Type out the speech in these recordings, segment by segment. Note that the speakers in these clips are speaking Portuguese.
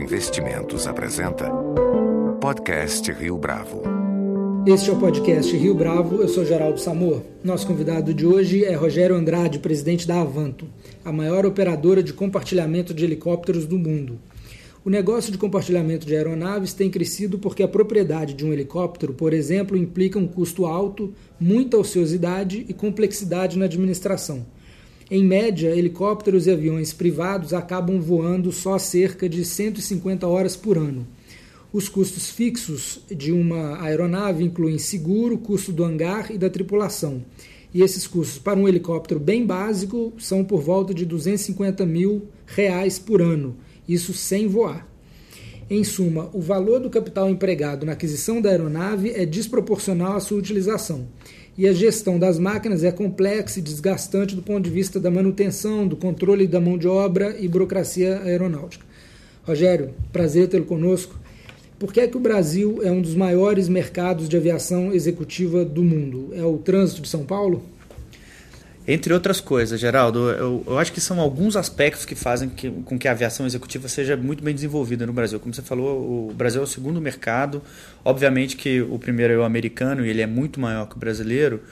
Investimentos apresenta Podcast Rio Bravo. Este é o podcast Rio Bravo, eu sou Geraldo Samor. Nosso convidado de hoje é Rogério Andrade, presidente da Avanto, a maior operadora de compartilhamento de helicópteros do mundo. O negócio de compartilhamento de aeronaves tem crescido porque a propriedade de um helicóptero, por exemplo, implica um custo alto, muita ociosidade e complexidade na administração. Em média, helicópteros e aviões privados acabam voando só cerca de 150 horas por ano. Os custos fixos de uma aeronave incluem seguro, custo do hangar e da tripulação. E esses custos para um helicóptero bem básico são por volta de 250 mil reais por ano, isso sem voar. Em suma, o valor do capital empregado na aquisição da aeronave é desproporcional à sua utilização e a gestão das máquinas é complexa e desgastante do ponto de vista da manutenção, do controle da mão de obra e burocracia aeronáutica. Rogério, prazer tê-lo conosco. Por que é que o Brasil é um dos maiores mercados de aviação executiva do mundo? É o trânsito de São Paulo? Entre outras coisas, Geraldo, eu, eu, acho que são alguns aspectos que fazem que, com que a aviação executiva seja muito bem desenvolvida no Brasil. Como você falou, o Brasil é o segundo mercado. Obviamente que o primeiro é o americano e ele é muito maior que o brasileiro,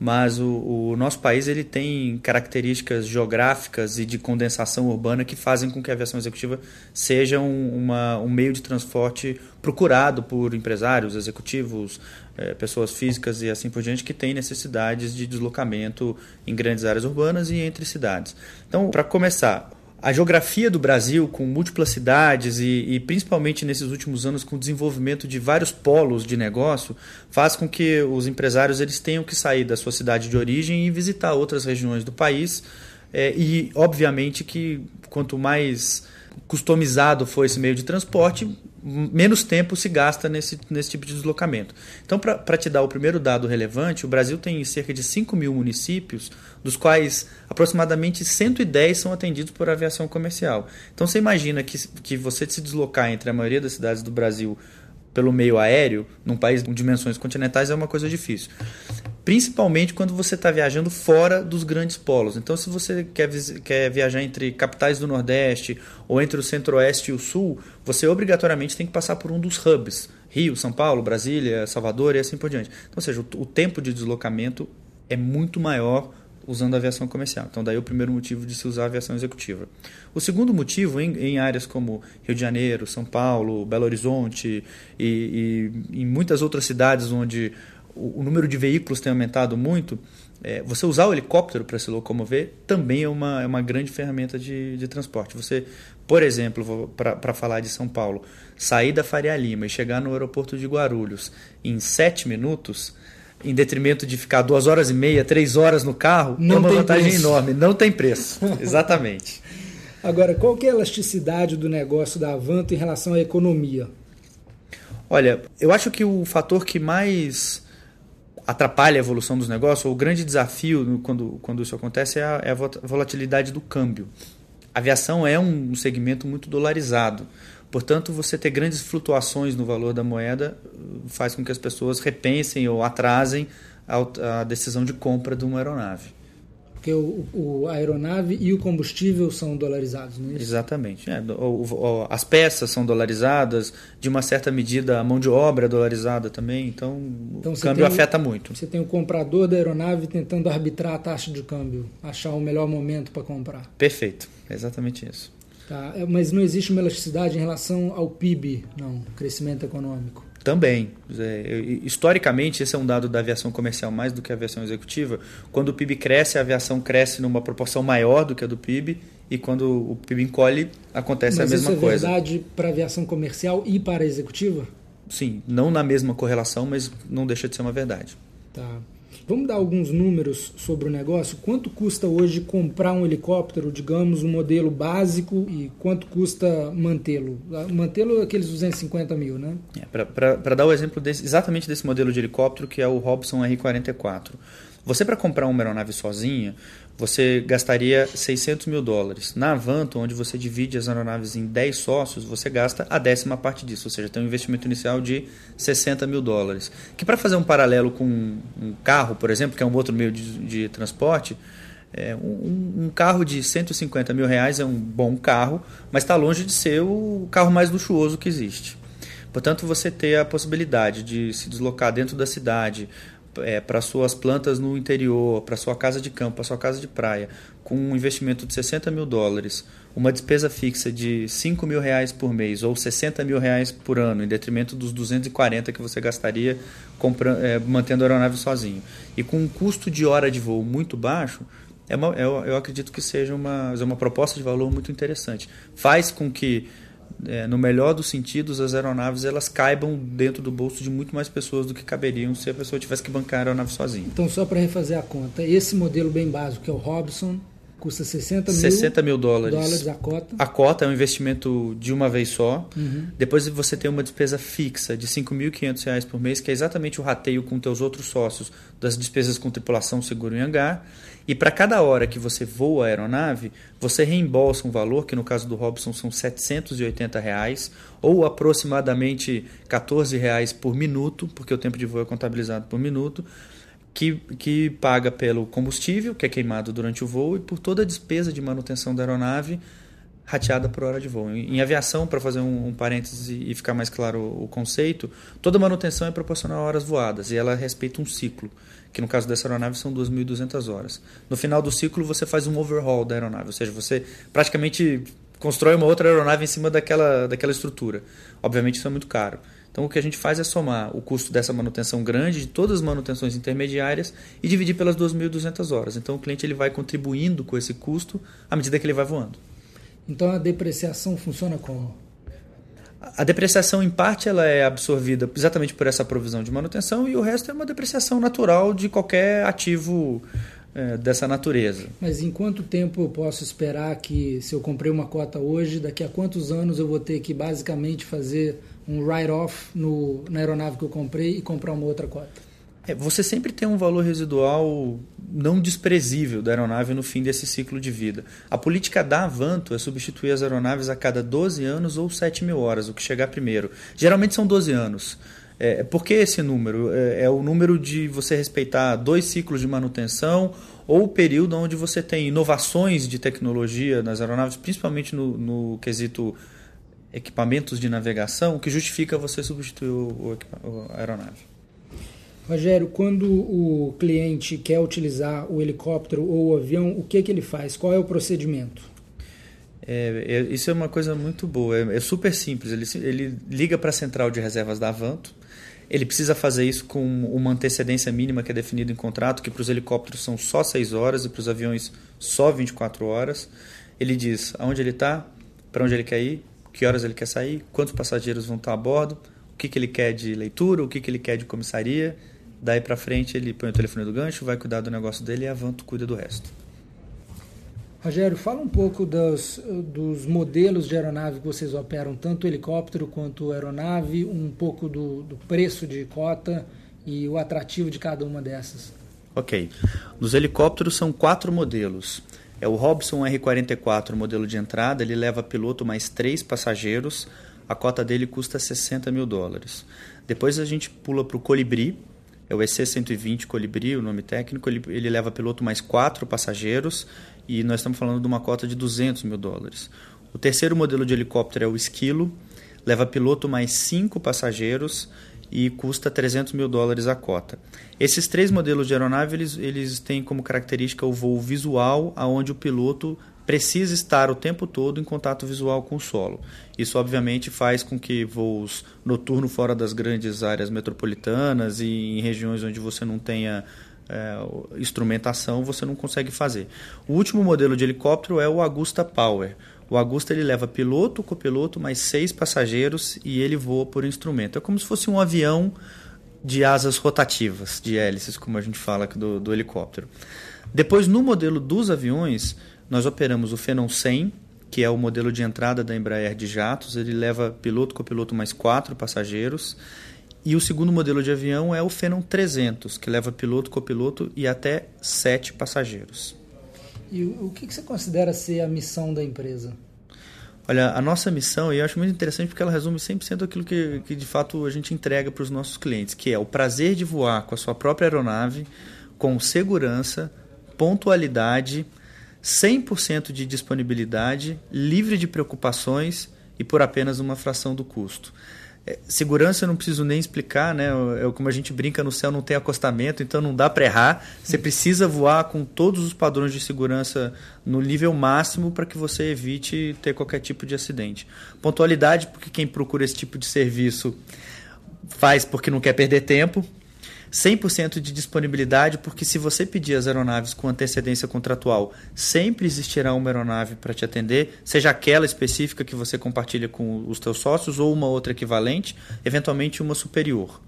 mas o, o, nosso país ele tem características geográficas e de condensação urbana que fazem com que a aviação executiva seja um, uma, um meio de transporte procurado por empresários, executivos, eh, pessoas físicas e assim por diante que têm necessidades de deslocamento em grandes áreas urbanas e entre cidades. Então, para começar, a geografia do Brasil, com múltiplas cidades e, e, principalmente nesses últimos anos com o desenvolvimento de vários polos de negócio, faz com que os empresários eles tenham que sair da sua cidade de origem e visitar outras regiões do país. É, e, obviamente, que quanto mais customizado for esse meio de transporte, menos tempo se gasta nesse, nesse tipo de deslocamento. Então, para te dar o primeiro dado relevante, o Brasil tem cerca de 5 mil municípios, dos quais aproximadamente 110 são atendidos por aviação comercial. Então, você imagina que, que você se deslocar entre a maioria das cidades do Brasil pelo meio aéreo, num país com dimensões continentais, é uma coisa difícil principalmente quando você está viajando fora dos grandes polos. Então, se você quer, quer viajar entre capitais do Nordeste ou entre o Centro-Oeste e o Sul, você obrigatoriamente tem que passar por um dos hubs: Rio, São Paulo, Brasília, Salvador e assim por diante. Então, ou seja, o, o tempo de deslocamento é muito maior usando a aviação comercial. Então, daí o primeiro motivo de se usar a aviação executiva. O segundo motivo, em, em áreas como Rio de Janeiro, São Paulo, Belo Horizonte e, e em muitas outras cidades onde o, o número de veículos tem aumentado muito, é, você usar o helicóptero para se locomover também é uma, é uma grande ferramenta de, de transporte. Você, por exemplo, para falar de São Paulo, sair da Faria Lima e chegar no aeroporto de Guarulhos em sete minutos, em detrimento de ficar duas horas e meia, três horas no carro, não é uma vantagem preço. enorme. Não tem preço. Exatamente. Agora, qual que é a elasticidade do negócio da Avanto em relação à economia? Olha, eu acho que o fator que mais atrapalha a evolução dos negócios, o grande desafio quando, quando isso acontece é a, é a volatilidade do câmbio. A aviação é um segmento muito dolarizado. Portanto, você ter grandes flutuações no valor da moeda uh, faz com que as pessoas repensem ou atrasem a, a decisão de compra de uma aeronave. Porque o, o, a aeronave e o combustível são dolarizados, não é isso? Exatamente. É, o, o, as peças são dolarizadas, de uma certa medida a mão de obra é dolarizada também, então, então o câmbio afeta muito. Você tem o comprador da aeronave tentando arbitrar a taxa de câmbio, achar o melhor momento para comprar. Perfeito, é exatamente isso. Tá, é, mas não existe uma elasticidade em relação ao PIB, não, crescimento econômico. Também. É, historicamente, esse é um dado da aviação comercial mais do que a aviação executiva. Quando o PIB cresce, a aviação cresce numa proporção maior do que a do PIB, e quando o PIB encolhe, acontece Mas a mesma isso é coisa. é verdade para a aviação comercial e para a executiva? Sim, não na mesma correlação, mas não deixa de ser uma verdade. Tá. Vamos dar alguns números sobre o negócio? Quanto custa hoje comprar um helicóptero, digamos, um modelo básico, e quanto custa mantê-lo? Mantê-lo aqueles 250 mil, né? É, Para dar o exemplo desse, exatamente desse modelo de helicóptero, que é o Robson R-44. Você, para comprar uma aeronave sozinha, você gastaria 600 mil dólares. Na Avanto, onde você divide as aeronaves em 10 sócios, você gasta a décima parte disso, ou seja, tem um investimento inicial de 60 mil dólares. Que para fazer um paralelo com um carro, por exemplo, que é um outro meio de, de transporte, É, um, um, carro de 150 mil reais é um bom carro, mas está longe de ser o carro mais luxuoso que existe. Portanto, você ter a possibilidade de se deslocar dentro da cidade, é, para suas plantas no interior, para sua casa de campo, para sua casa de praia, com um investimento de 60 mil dólares, uma despesa fixa de 5 mil reais por mês ou 60 mil reais por ano, em detrimento dos 240 que você gastaria comprando, é, mantendo a aeronave sozinho, e com um custo de hora de voo muito baixo, é uma, eu, eu acredito que seja uma, é uma proposta de valor muito interessante. Faz com que, é, no melhor dos sentidos, as aeronaves elas caibam dentro do bolso de muito mais pessoas do que caberiam se a pessoa tivesse que bancar a aeronave sozinha. Então, só para refazer a conta, esse modelo bem básico, que é o Robson, custa 60 mil, 60 mil dólares. dólares a cota. A cota é um investimento de uma vez só. Uhum. Depois você tem uma despesa fixa de R$ 5.500 por mês, que é exatamente o rateio com teus outros sócios das despesas com tripulação, seguro e hangar. E para cada hora que você voa a aeronave, você reembolsa um valor, que no caso do Robson são 780 reais, ou aproximadamente 14 reais por minuto, porque o tempo de voo é contabilizado por minuto, que, que paga pelo combustível, que é queimado durante o voo, e por toda a despesa de manutenção da aeronave rateada por hora de voo. Em, aviação, para fazer um, um parêntese e ficar mais claro o, o conceito, toda manutenção é proporcional a horas voadas e ela respeita um ciclo que no caso dessa aeronave são 2.200 horas. No final do ciclo, você faz um overhaul da aeronave, ou seja, você praticamente constrói uma outra aeronave em cima daquela, daquela estrutura. Obviamente, isso é muito caro. Então, o que a gente faz é somar o custo dessa manutenção grande, de todas as manutenções intermediárias, e dividir pelas 2.200 horas. Então, o cliente ele vai contribuindo com esse custo à medida que ele vai voando. Então, a depreciação funciona como? A depreciação, em parte, ela é absorvida exatamente por essa provisão de manutenção e o resto é uma depreciação natural de qualquer ativo é, dessa natureza. Mas em quanto tempo eu posso esperar que, se eu comprei uma cota hoje, daqui a quantos anos eu vou ter que basicamente fazer um write-off na aeronave que eu comprei e comprar uma outra cota? É, você sempre tem um valor residual não desprezível da aeronave no fim desse ciclo de vida. A política da Avanto é substituir as aeronaves a cada 12 anos ou 7 mil horas, o que chegar primeiro. Geralmente são 12 anos. É, por que esse número? É, é, o número de você respeitar dois ciclos de manutenção ou o período onde você tem inovações de tecnologia nas aeronaves, principalmente no, no quesito equipamentos de navegação, que justifica você substituir o, o, a aeronave. Rogério, quando o cliente quer utilizar o helicóptero ou o avião, o que, que ele faz? Qual é o procedimento? É, é, isso é uma coisa muito boa, é, é super simples. Ele, ele liga para a central de reservas da Avanto, ele precisa fazer isso com uma antecedência mínima que é definida em contrato, que para os helicópteros são só 6 horas e para os aviões só 24 horas. Ele diz aonde ele está, para onde ele quer ir, que horas ele quer sair, quantos passageiros vão estar a bordo, o que, que ele quer de leitura, o que, que ele quer de comissaria Daí para frente ele põe o telefone do gancho, vai cuidar do negócio dele e a Avanto cuida do resto. Rogério, fala um pouco dos, dos modelos de aeronave que vocês operam, tanto helicóptero quanto aeronave, um pouco do, do preço de cota e o atrativo de cada uma dessas. Ok. Nos helicópteros são quatro modelos. É o Robson R44, modelo de entrada, ele leva piloto mais três passageiros, a cota dele custa 60 mil dólares. Depois a gente pula para o Colibri, é o EC-120 Colibri, o nome técnico. Ele, ele leva piloto mais quatro passageiros e nós estamos falando de uma cota de 200 mil dólares. O terceiro modelo de helicóptero é o Esquilo, leva piloto mais cinco passageiros e custa 300 mil dólares a cota. Esses três modelos de aeronave eles, eles têm como característica o voo visual, aonde o piloto precisa estar o tempo todo em contato visual com o solo. Isso, obviamente, faz com que voos noturnos fora das grandes áreas metropolitanas e em regiões onde você não tenha é, instrumentação, você não consegue fazer. O último modelo de helicóptero é o Agusta Power. O Agusta ele leva piloto, copiloto, mais seis passageiros e ele voa por instrumento. É como se fosse um avião de asas rotativas, de hélices, como a gente fala do, do helicóptero. Depois, no modelo dos aviões, nós operamos o Phenom 100, que é o modelo de entrada da Embraer de jatos. Ele leva piloto, copiloto mais quatro passageiros. E o segundo modelo de avião é o Phenom 300, que leva piloto, copiloto e até sete passageiros. E o que você considera ser a missão da empresa? Olha, a nossa missão, e eu acho muito interessante porque ela resume 100% aquilo que, que de fato a gente entrega para os nossos clientes, que é o prazer de voar com a sua própria aeronave, com segurança, pontualidade, 100% de disponibilidade, livre de preocupações e por apenas uma fração do custo. É, segurança eu não preciso nem explicar, né? É como a gente brinca no céu, não tem acostamento, então não dá para errar. Você precisa voar com todos os padrões de segurança no nível máximo para que você evite ter qualquer tipo de acidente. Pontualidade, porque quem procura esse tipo de serviço faz porque não quer perder tempo. 100% de disponibilidade, porque se você pedir as aeronaves com antecedência contratual, sempre existirá uma aeronave para te atender, seja aquela específica que você compartilha com os teus sócios ou uma outra equivalente, eventualmente uma superior.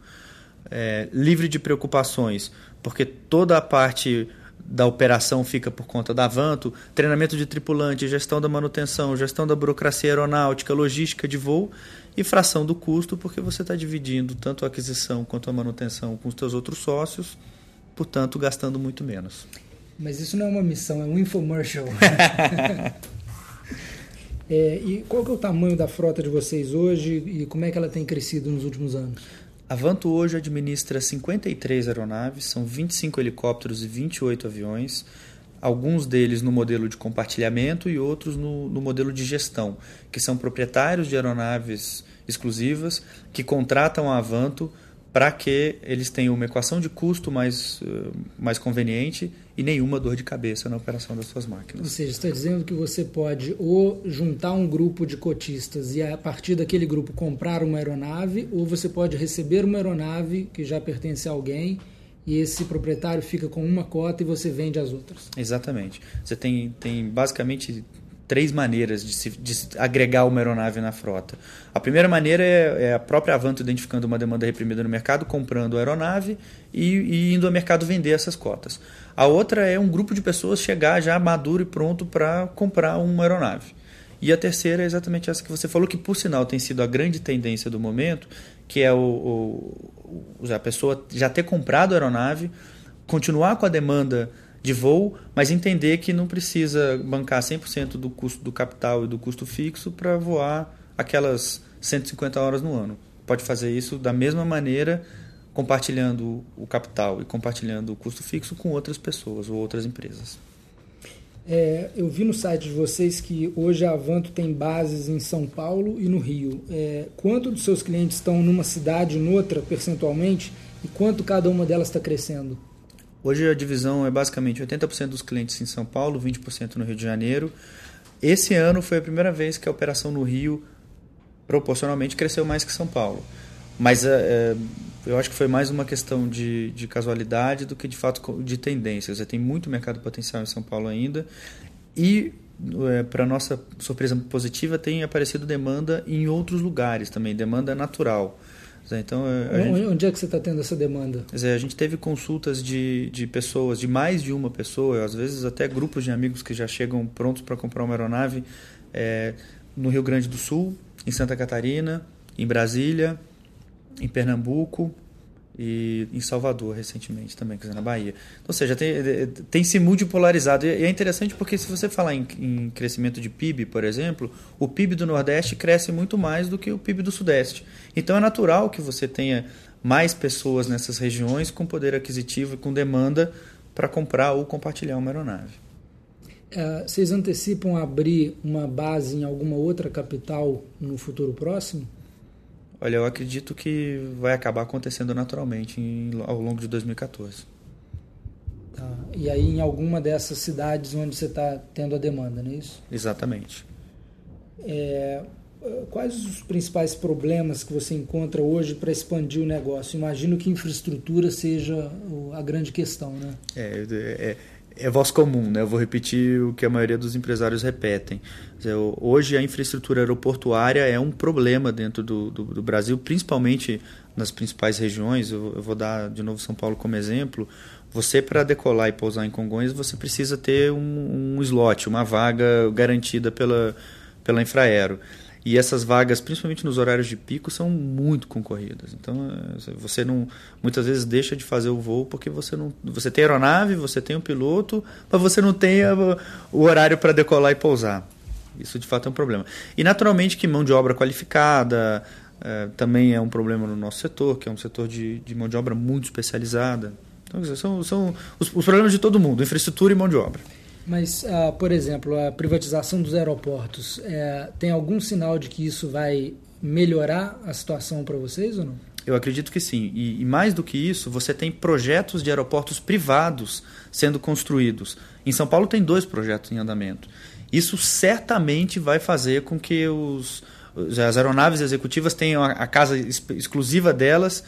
É, livre de preocupações, porque toda a parte da operação fica por conta da Avanto, treinamento de tripulante, gestão da manutenção, gestão da burocracia aeronáutica, logística de voo e fração do custo, porque você está dividindo tanto a aquisição quanto a manutenção com os seus outros sócios, portanto, gastando muito menos. Mas isso não é uma missão, é um infomercial. é, e qual que é o tamanho da frota de vocês hoje e como é que ela tem crescido nos últimos anos? A Vanto hoje administra 53 aeronaves, são 25 helicópteros e 28 aviões, alguns deles no modelo de compartilhamento e outros no, no modelo de gestão, que são proprietários de aeronaves exclusivas que contratam a Avanto para que eles tenham uma equação de custo mais, eh, mais conveniente e nenhuma dor de cabeça na operação das suas máquinas. Ou seja, está dizendo que você pode ou juntar um grupo de cotistas e a partir daquele grupo comprar uma aeronave, ou você pode receber uma aeronave que já pertence a alguém e esse proprietário fica com uma cota e você vende as outras. Exatamente. Você tem, tem basicamente três maneiras de se, de se agregar uma aeronave na frota. A primeira maneira é, é, a própria Avanto identificando uma demanda reprimida no mercado, comprando a aeronave e, e, indo ao mercado vender essas cotas. A outra é um grupo de pessoas chegar já maduro e pronto para comprar uma aeronave. E a terceira é exatamente essa que você falou, que por sinal tem sido a grande tendência do momento, que é o, o a pessoa já ter comprado a aeronave, continuar com a demanda de voo, mas entender que não precisa bancar 100% do custo do capital e do custo fixo para voar aquelas 150 horas no ano. Pode fazer isso da mesma maneira, compartilhando o capital e compartilhando o custo fixo com outras pessoas ou outras empresas. É, eu vi no site de vocês que hoje a Avanto tem bases em São Paulo e no Rio. É, quanto dos seus clientes estão numa cidade e noutra, percentualmente, e quanto cada uma delas está crescendo? Hoje a divisão é basicamente 80% dos clientes em São Paulo, 20% no Rio de Janeiro. Esse ano foi a primeira vez que a operação no Rio proporcionalmente cresceu mais que São Paulo. Mas é, eu acho que foi mais uma questão de, de casualidade do que de fato de tendências. Tem muito mercado potencial em São Paulo ainda. E, é, para nossa surpresa positiva, tem aparecido demanda em outros lugares também, demanda natural. Então, gente, Onde é que você está tendo essa demanda? Dizer, a gente teve consultas de, de pessoas, de mais de uma pessoa, às vezes até grupos de amigos que já chegam prontos para comprar uma aeronave é, no Rio Grande do Sul, em Santa Catarina, em Brasília, em Pernambuco, e em Salvador recentemente também, quer dizer, na Bahia. Ou seja, tem, tem se multipolarizado. E é interessante porque se você falar em, em, crescimento de PIB, por exemplo, o PIB do Nordeste cresce muito mais do que o PIB do Sudeste. Então é natural que você tenha mais pessoas nessas regiões com poder aquisitivo e com demanda para comprar ou compartilhar uma aeronave. Uh, vocês antecipam abrir uma base em alguma outra capital no futuro próximo? Olha, eu acredito que vai acabar acontecendo naturalmente em, ao longo de 2014. Tá. E aí em alguma dessas cidades onde você está tendo a demanda, não é isso? Exatamente. É, quais os principais problemas que você encontra hoje para expandir o negócio? Imagino que infraestrutura seja a grande questão, né? É, é, é voz comum, né? Eu vou repetir o que a maioria dos empresários repetem. Hoje a infraestrutura aeroportuária é um problema dentro do, do, do Brasil, principalmente nas principais regiões. Eu, eu, vou dar de novo São Paulo como exemplo. Você para decolar e pousar em Congonhas, você precisa ter um, um slot, uma vaga garantida pela pela Infraero. E essas vagas, principalmente nos horários de pico, são muito concorridas. Então, é, você não muitas vezes deixa de fazer o voo porque você não você tem aeronave, você tem um piloto, mas você não tem o horário para decolar e pousar. Isso de fato é um problema. E naturalmente que mão de obra qualificada é, também é um problema no nosso setor, que é um setor de, de mão de obra muito especializada. Então, são, são os, os problemas de todo mundo, infraestrutura e mão de obra. Mas, uh, por exemplo, a privatização dos aeroportos, é, tem algum sinal de que isso vai melhorar a situação para vocês ou não? Eu acredito que sim. E, e, mais do que isso, você tem projetos de aeroportos privados sendo construídos. Em São Paulo tem dois projetos em andamento. Isso certamente vai fazer com que os, as aeronaves executivas tenham a, a casa exclusiva delas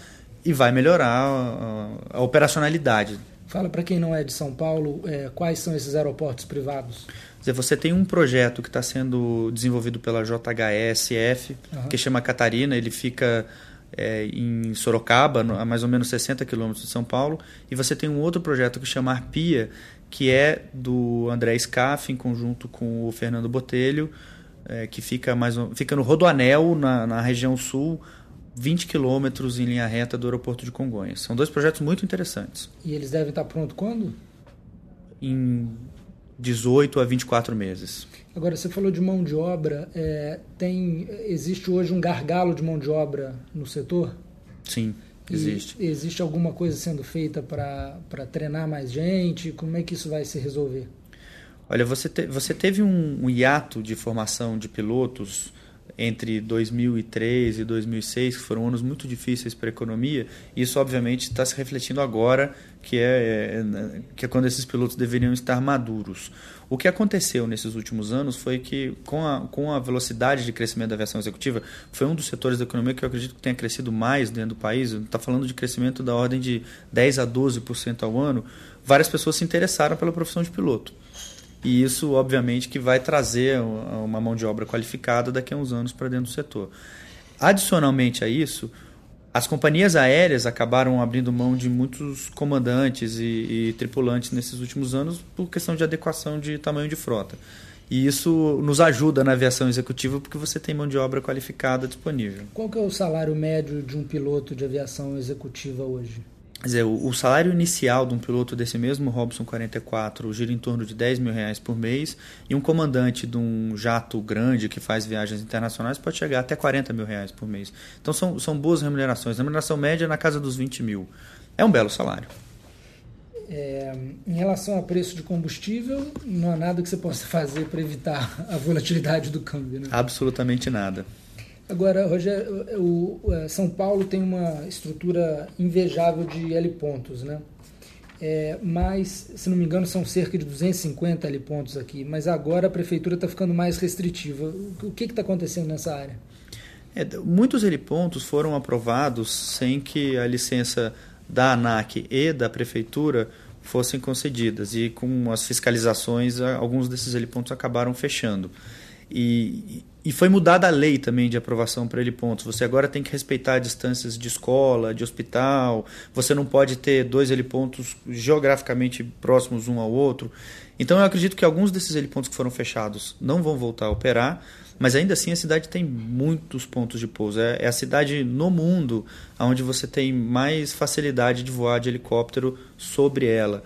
e vai melhorar a, a operacionalidade. Fala para quem não é de São Paulo, é, quais são esses aeroportos privados? Você tem um projeto que está sendo desenvolvido pela JHSF, uhum. que chama Catarina, ele fica é, em Sorocaba, a mais ou menos 60 quilômetros de São Paulo, e você tem um outro projeto que chama Arpia, que é do André Scaff, em conjunto com o Fernando Botelho, é, que fica, mais, fica no Rodoanel, na, na região sul, 20 quilômetros em linha reta do aeroporto de Congonhas. São dois projetos muito interessantes. E eles devem estar prontos quando? Em 18 a 24 meses. Agora, você falou de mão de obra. É, tem, existe hoje um gargalo de mão de obra no setor? Sim, existe. E existe alguma coisa sendo feita para treinar mais gente? Como é que isso vai se resolver? Olha, você, te, você teve um, um hiato de formação de pilotos entre 2003 e 2006, que foram anos muito difíceis para a economia, isso obviamente está se refletindo agora, que é, é, que é quando esses pilotos deveriam estar maduros. O que aconteceu nesses últimos anos foi que, com a, com a velocidade de crescimento da aviação executiva, foi um dos setores da economia que eu acredito que tenha crescido mais dentro do país, está falando de crescimento da ordem de 10 a 12% ao ano, várias pessoas se interessaram pela profissão de piloto. E isso, obviamente, que vai trazer uma mão de obra qualificada daqui a uns anos para dentro do setor. Adicionalmente a isso, as companhias aéreas acabaram abrindo mão de muitos comandantes e, e, tripulantes nesses últimos anos por questão de adequação de tamanho de frota. E isso nos ajuda na aviação executiva porque você tem mão de obra qualificada disponível. Qual que é o salário médio de um piloto de aviação executiva hoje? Dizer, o, o, salário inicial de um piloto desse mesmo Robson 44 gira em torno de 10 mil reais por mês e um comandante de um jato grande que faz viagens internacionais pode chegar até 40 mil reais por mês. Então são, são boas remunerações. A remuneração média é na casa dos 20 mil. É um belo salário. É, em relação a preço de combustível, não há nada que você possa fazer para evitar a volatilidade do câmbio. Né? Absolutamente nada. Agora, Rogério, o, é, São Paulo tem uma estrutura invejável de L pontos, né? É, mas, se não me engano, são cerca de 250 L pontos aqui. Mas agora a prefeitura está ficando mais restritiva. O que está acontecendo nessa área? É, muitos helipontos foram aprovados sem que a licença da ANAC e da prefeitura fossem concedidas. E com as fiscalizações, alguns desses helipontos acabaram fechando. E, e foi mudada a lei também de aprovação para ele pontos. Você agora tem que respeitar distâncias de escola, de hospital. Você não pode ter dois helipontos geograficamente próximos um ao outro. Então eu acredito que alguns desses helipontos que foram fechados não vão voltar a operar, mas ainda assim a cidade tem muitos pontos de pouso. É, é a cidade no mundo onde você tem mais facilidade de voar de helicóptero sobre ela.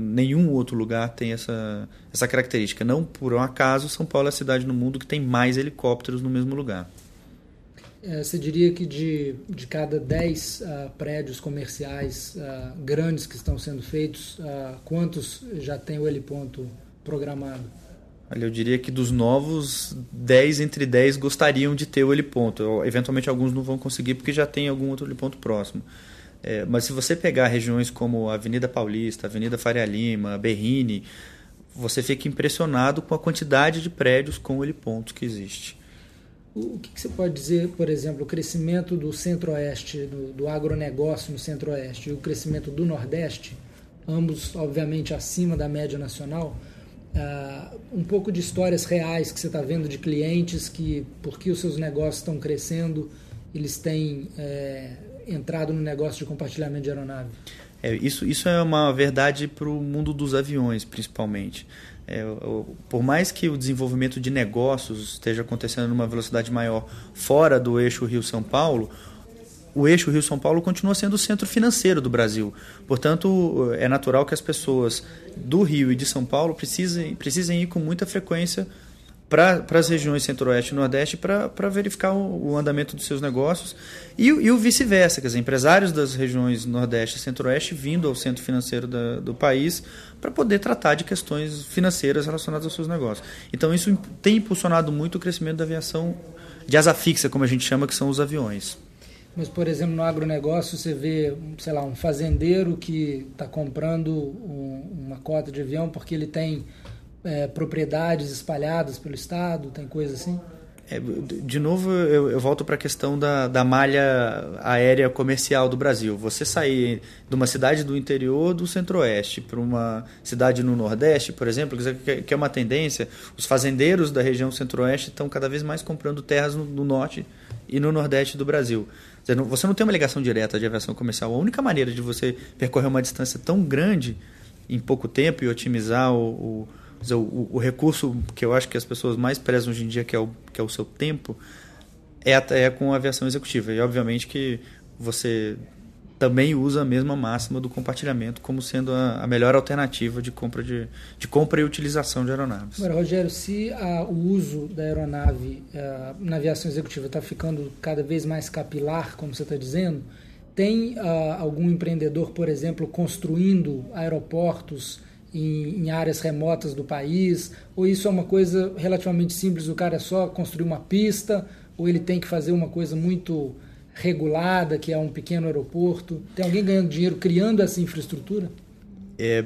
Nenhum outro lugar tem essa, essa característica. Não por um acaso, São Paulo é a cidade no mundo que tem mais helicópteros no mesmo lugar. É, você diria que de, de cada 10 uh, ah, prédios comerciais uh, grandes que estão sendo feitos, uh, quantos já tem o heliponto programado? Olha, eu diria que dos novos, 10 entre 10 gostariam de ter o heliponto. Eventualmente alguns não vão conseguir porque já tem algum outro heliponto próximo. É, mas se você pegar regiões como Avenida Paulista, Avenida Faria Lima, Berrini, você fica impressionado com a quantidade de prédios com helipontos que existe. O que, que você pode dizer, por exemplo, o crescimento do centro-oeste, do, do agronegócio no centro-oeste e o crescimento do nordeste, ambos, obviamente, acima da média nacional, uh, um pouco de histórias reais que você está vendo de clientes que, porque os seus negócios estão crescendo, eles têm é, entrado no negócio de compartilhamento de aeronave? É, isso, isso é uma verdade para o mundo dos aviões, principalmente. É, por mais que o desenvolvimento de negócios esteja acontecendo numa velocidade maior fora do eixo Rio-São Paulo, o eixo Rio-São Paulo continua sendo o centro financeiro do Brasil. Portanto, é natural que as pessoas do Rio e de São Paulo precisem, precisem ir com muita frequência para as regiões centro-oeste e nordeste para verificar o, o, andamento dos seus negócios e, e o vice-versa, quer dizer, empresários das regiões nordeste e centro-oeste vindo ao centro financeiro da, do país para poder tratar de questões financeiras relacionadas aos seus negócios. Então isso tem impulsionado muito o crescimento da aviação de asa fixa, como a gente chama, que são os aviões. Mas, por exemplo, no agronegócio, você vê, sei lá, um fazendeiro que está comprando um, uma cota de avião porque ele tem é, propriedades espalhadas pelo estado, tem coisa assim? É, de novo, eu, eu volto para a questão da, da malha aérea comercial do Brasil. Você sair de uma cidade do interior do centro-oeste para uma cidade no nordeste, por exemplo, que é uma tendência, os fazendeiros da região centro-oeste estão cada vez mais comprando terras no, no norte e no nordeste do Brasil. Você não tem uma ligação direta de aviação comercial. A única maneira de você percorrer uma distância tão grande em pouco tempo e otimizar o, o dizer, o, o, recurso que eu acho que as pessoas mais prezam hoje em dia, que é o, que é o seu tempo, é, é com a aviação executiva. E obviamente que você também usa a mesma máxima do compartilhamento como sendo a, a melhor alternativa de compra, de, de compra e utilização de aeronaves. Agora, Rogério, se a, o uso da aeronave a, eh, na aviação executiva está ficando cada vez mais capilar, como você está dizendo, tem ah, algum empreendedor, por exemplo, construindo aeroportos em, em, áreas remotas do país? Ou isso é uma coisa relativamente simples, o cara é só construir uma pista, ou ele tem que fazer uma coisa muito regulada, que é um pequeno aeroporto? Tem alguém ganhando dinheiro criando essa infraestrutura? É,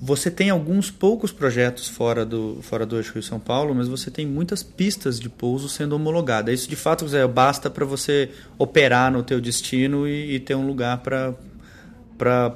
você tem alguns poucos projetos fora do, fora do eixo Rio-São Paulo, mas você tem muitas pistas de pouso sendo homologadas. Isso, de fato, Zé, basta para você operar no teu destino e, e ter um lugar para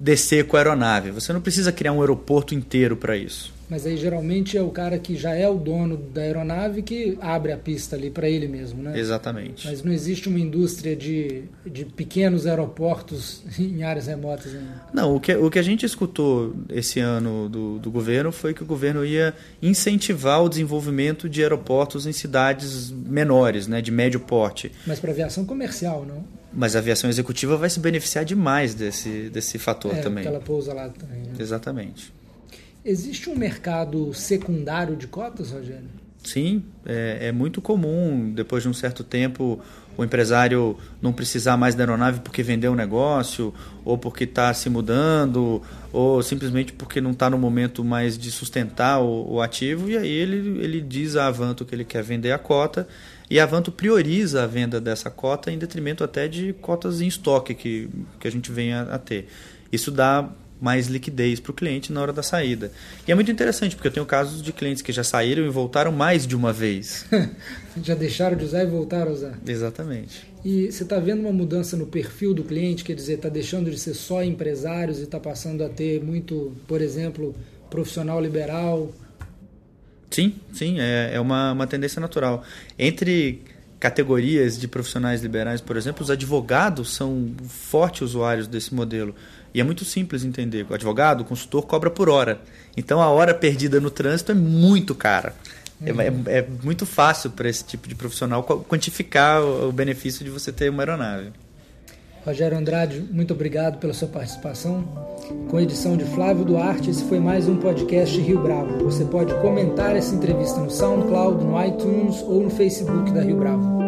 descer com a aeronave. Você não precisa criar um aeroporto inteiro para isso. Mas aí geralmente é o cara que já é o dono da aeronave que abre a pista ali para ele mesmo, né? Exatamente. Mas não existe uma indústria de, de pequenos aeroportos em áreas remotas ainda. Não, o que, o que a gente escutou esse ano do, do governo foi que o governo ia incentivar o desenvolvimento de aeroportos em cidades menores, né, de médio porte. Mas para aviação comercial, não? Mas a aviação executiva vai se beneficiar demais desse, desse fator é, também. Ela pousa lá também. Né? Exatamente. Existe um mercado secundário de cotas, Rogério? Sim, é, é, muito comum, depois de um certo tempo, o empresário não precisar mais da aeronave porque vendeu um negócio, ou porque está se mudando, ou simplesmente porque não está no momento mais de sustentar o, o, ativo, e aí ele, ele diz a Avanto que ele quer vender a cota, e a Avanto prioriza a venda dessa cota em detrimento até de cotas em estoque que, que a gente vem a, a ter. Isso dá mais liquidez para o cliente na hora da saída. E é muito interessante, porque eu tenho casos de clientes que já saíram e voltaram mais de uma vez. já deixaram de usar e voltaram a usar. Exatamente. E você está vendo uma mudança no perfil do cliente, quer dizer, está deixando de ser só empresários e está passando a ter muito, por exemplo, profissional liberal? Sim, sim, é, é uma, uma tendência natural. Entre categorias de profissionais liberais, por exemplo, os advogados são fortes usuários desse modelo. E é muito simples entender. O advogado, o consultor, cobra por hora. Então a hora perdida no trânsito é muito cara. É, uhum. É, é, muito fácil para esse tipo de profissional quantificar o benefício de você ter uma aeronave. Rogério Andrade, muito obrigado pela sua participação. Com a edição de Flávio Duarte, esse foi mais um podcast Rio Bravo. Você pode comentar essa entrevista no SoundCloud, no iTunes ou no Facebook da Rio Bravo.